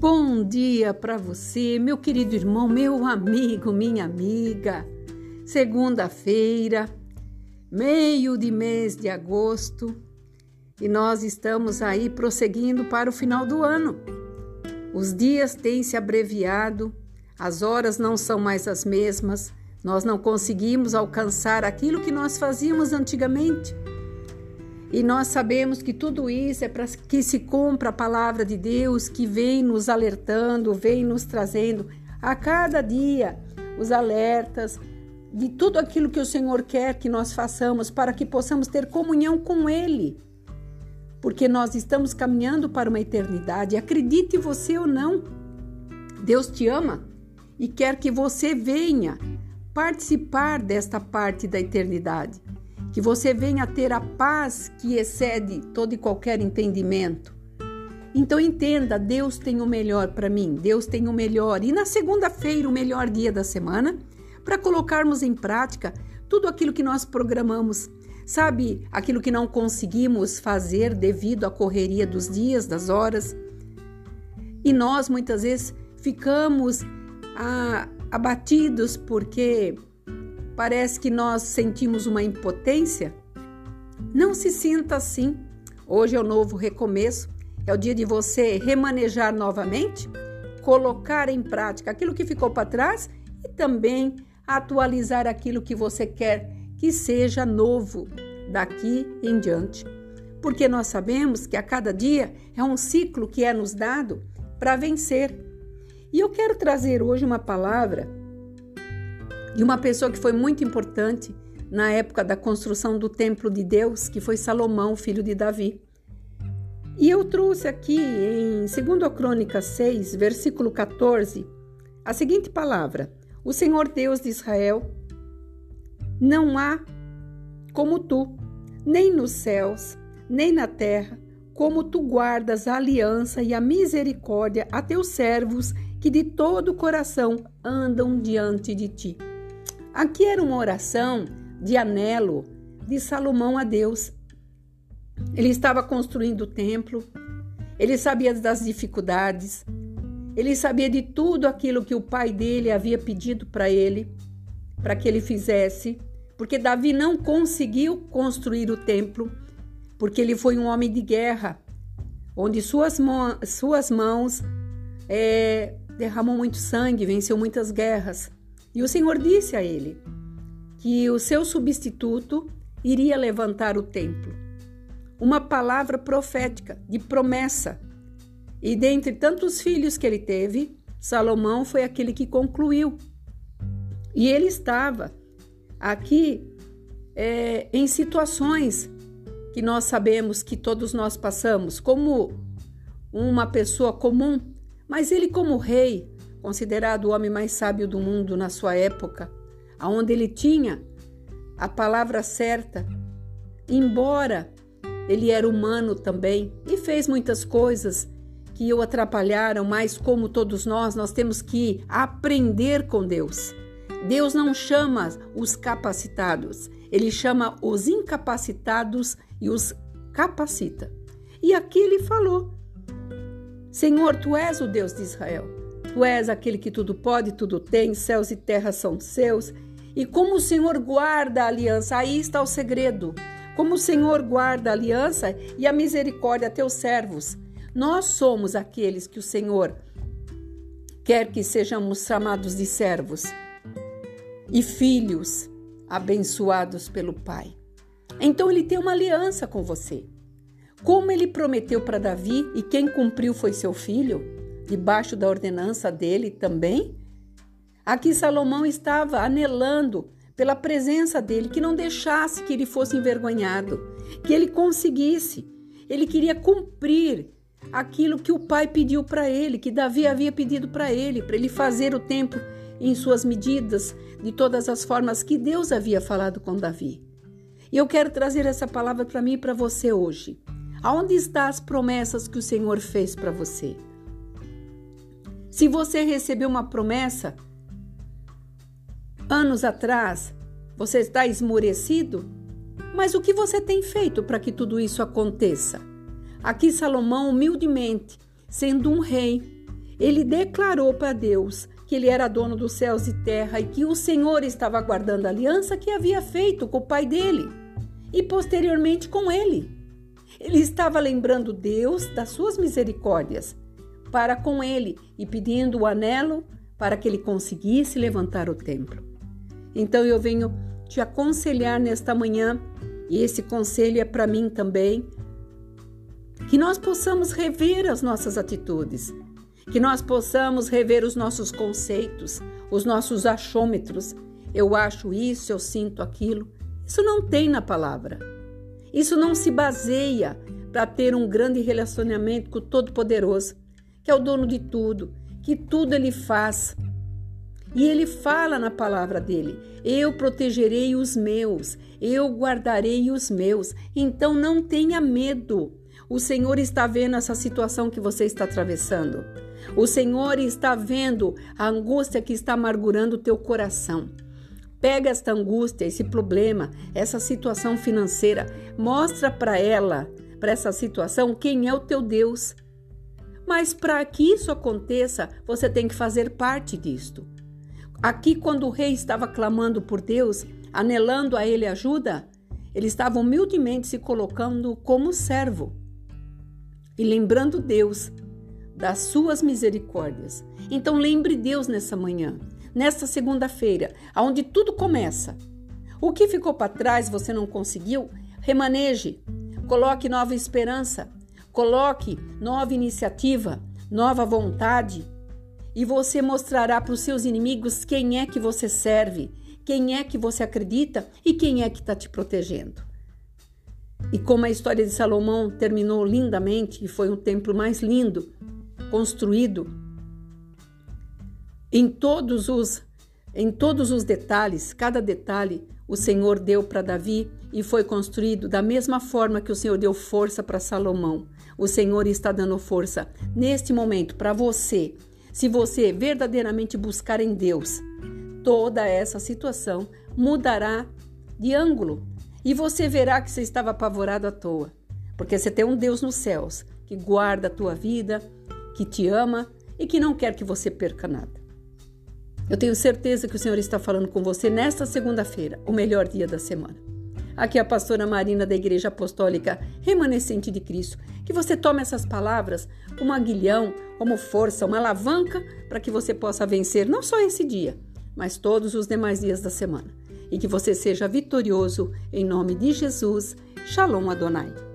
Bom dia para você, meu querido irmão, meu amigo, minha amiga. Segunda-feira, meio de mês de agosto, e nós estamos aí prosseguindo para o final do ano. Os dias têm se abreviado, as horas não são mais as mesmas, nós não conseguimos alcançar aquilo que nós fazíamos antigamente. E nós sabemos que tudo isso é para que se cumpra a palavra de Deus que vem nos alertando, vem nos trazendo a cada dia os alertas de tudo aquilo que o Senhor quer que nós façamos para que possamos ter comunhão com Ele. Porque nós estamos caminhando para uma eternidade, acredite você ou não. Deus te ama e quer que você venha participar desta parte da eternidade que você venha a ter a paz que excede todo e qualquer entendimento. Então entenda, Deus tem o melhor para mim, Deus tem o melhor. E na segunda-feira, o melhor dia da semana, para colocarmos em prática tudo aquilo que nós programamos. Sabe, aquilo que não conseguimos fazer devido à correria dos dias, das horas. E nós muitas vezes ficamos ah, abatidos porque Parece que nós sentimos uma impotência? Não se sinta assim. Hoje é o novo recomeço, é o dia de você remanejar novamente, colocar em prática aquilo que ficou para trás e também atualizar aquilo que você quer que seja novo daqui em diante. Porque nós sabemos que a cada dia é um ciclo que é nos dado para vencer. E eu quero trazer hoje uma palavra de uma pessoa que foi muito importante na época da construção do templo de Deus, que foi Salomão, filho de Davi. E eu trouxe aqui em 2 Crônica 6, versículo 14, a seguinte palavra: O Senhor Deus de Israel não há como tu, nem nos céus, nem na terra, como tu guardas a aliança e a misericórdia a teus servos que de todo o coração andam diante de ti. Aqui era uma oração de anelo de Salomão a Deus. Ele estava construindo o templo, ele sabia das dificuldades, ele sabia de tudo aquilo que o pai dele havia pedido para ele, para que ele fizesse, porque Davi não conseguiu construir o templo, porque ele foi um homem de guerra, onde suas, mãos, suas mãos é, derramou muito sangue, venceu muitas guerras. E o Senhor disse a ele que o seu substituto iria levantar o templo. Uma palavra profética, de promessa. E dentre tantos filhos que ele teve, Salomão foi aquele que concluiu. E ele estava aqui é, em situações que nós sabemos que todos nós passamos, como uma pessoa comum, mas ele, como rei, considerado o homem mais sábio do mundo na sua época, aonde ele tinha a palavra certa, embora ele era humano também e fez muitas coisas que o atrapalharam, mas como todos nós, nós temos que aprender com Deus. Deus não chama os capacitados, ele chama os incapacitados e os capacita. E aqui ele falou: Senhor, tu és o Deus de Israel. Tu és aquele que tudo pode, tudo tem, céus e terra são seus. E como o Senhor guarda a aliança, aí está o segredo. Como o Senhor guarda a aliança e a misericórdia a teus servos. Nós somos aqueles que o Senhor quer que sejamos chamados de servos e filhos abençoados pelo Pai. Então ele tem uma aliança com você. Como ele prometeu para Davi e quem cumpriu foi seu filho, debaixo da ordenança dele também? Aqui Salomão estava anelando pela presença dele, que não deixasse que ele fosse envergonhado, que ele conseguisse. Ele queria cumprir aquilo que o pai pediu para ele, que Davi havia pedido para ele, para ele fazer o templo em suas medidas, de todas as formas que Deus havia falado com Davi. E eu quero trazer essa palavra para mim e para você hoje. Aonde estão as promessas que o Senhor fez para você? Se você recebeu uma promessa anos atrás, você está esmorecido? Mas o que você tem feito para que tudo isso aconteça? Aqui Salomão, humildemente, sendo um rei, ele declarou para Deus que ele era dono dos céus e terra e que o Senhor estava guardando a aliança que havia feito com o pai dele e posteriormente com ele. Ele estava lembrando Deus das suas misericórdias para com ele e pedindo o anelo para que ele conseguisse levantar o templo. Então eu venho te aconselhar nesta manhã, e esse conselho é para mim também, que nós possamos rever as nossas atitudes, que nós possamos rever os nossos conceitos, os nossos achômetros. Eu acho isso, eu sinto aquilo. Isso não tem na palavra. Isso não se baseia para ter um grande relacionamento com o Todo-Poderoso, que é o dono de tudo, que tudo ele faz. E ele fala na palavra dele: Eu protegerei os meus, eu guardarei os meus. Então não tenha medo. O Senhor está vendo essa situação que você está atravessando. O Senhor está vendo a angústia que está amargurando o teu coração. Pega esta angústia, esse problema, essa situação financeira, mostra para ela, para essa situação, quem é o teu Deus. Mas para que isso aconteça, você tem que fazer parte disto. Aqui, quando o rei estava clamando por Deus, anelando a ele ajuda, ele estava humildemente se colocando como servo e lembrando Deus das suas misericórdias. Então lembre Deus nessa manhã, nesta segunda-feira, aonde tudo começa. O que ficou para trás você não conseguiu, remaneje, coloque nova esperança, coloque nova iniciativa, nova vontade, e você mostrará para os seus inimigos quem é que você serve, quem é que você acredita e quem é que está te protegendo. E como a história de Salomão terminou lindamente e foi um templo mais lindo construído em todos os em todos os detalhes, cada detalhe o Senhor deu para Davi e foi construído da mesma forma que o Senhor deu força para Salomão. O Senhor está dando força neste momento para você. Se você verdadeiramente buscar em Deus, toda essa situação mudará de ângulo e você verá que você estava apavorado à toa, porque você tem um Deus nos céus que guarda a tua vida, que te ama e que não quer que você perca nada. Eu tenho certeza que o Senhor está falando com você nesta segunda-feira, o melhor dia da semana. Aqui é a pastora Marina da Igreja Apostólica Remanescente de Cristo. Que você tome essas palavras como aguilhão, como força, uma alavanca para que você possa vencer não só esse dia, mas todos os demais dias da semana e que você seja vitorioso em nome de Jesus. Shalom Adonai.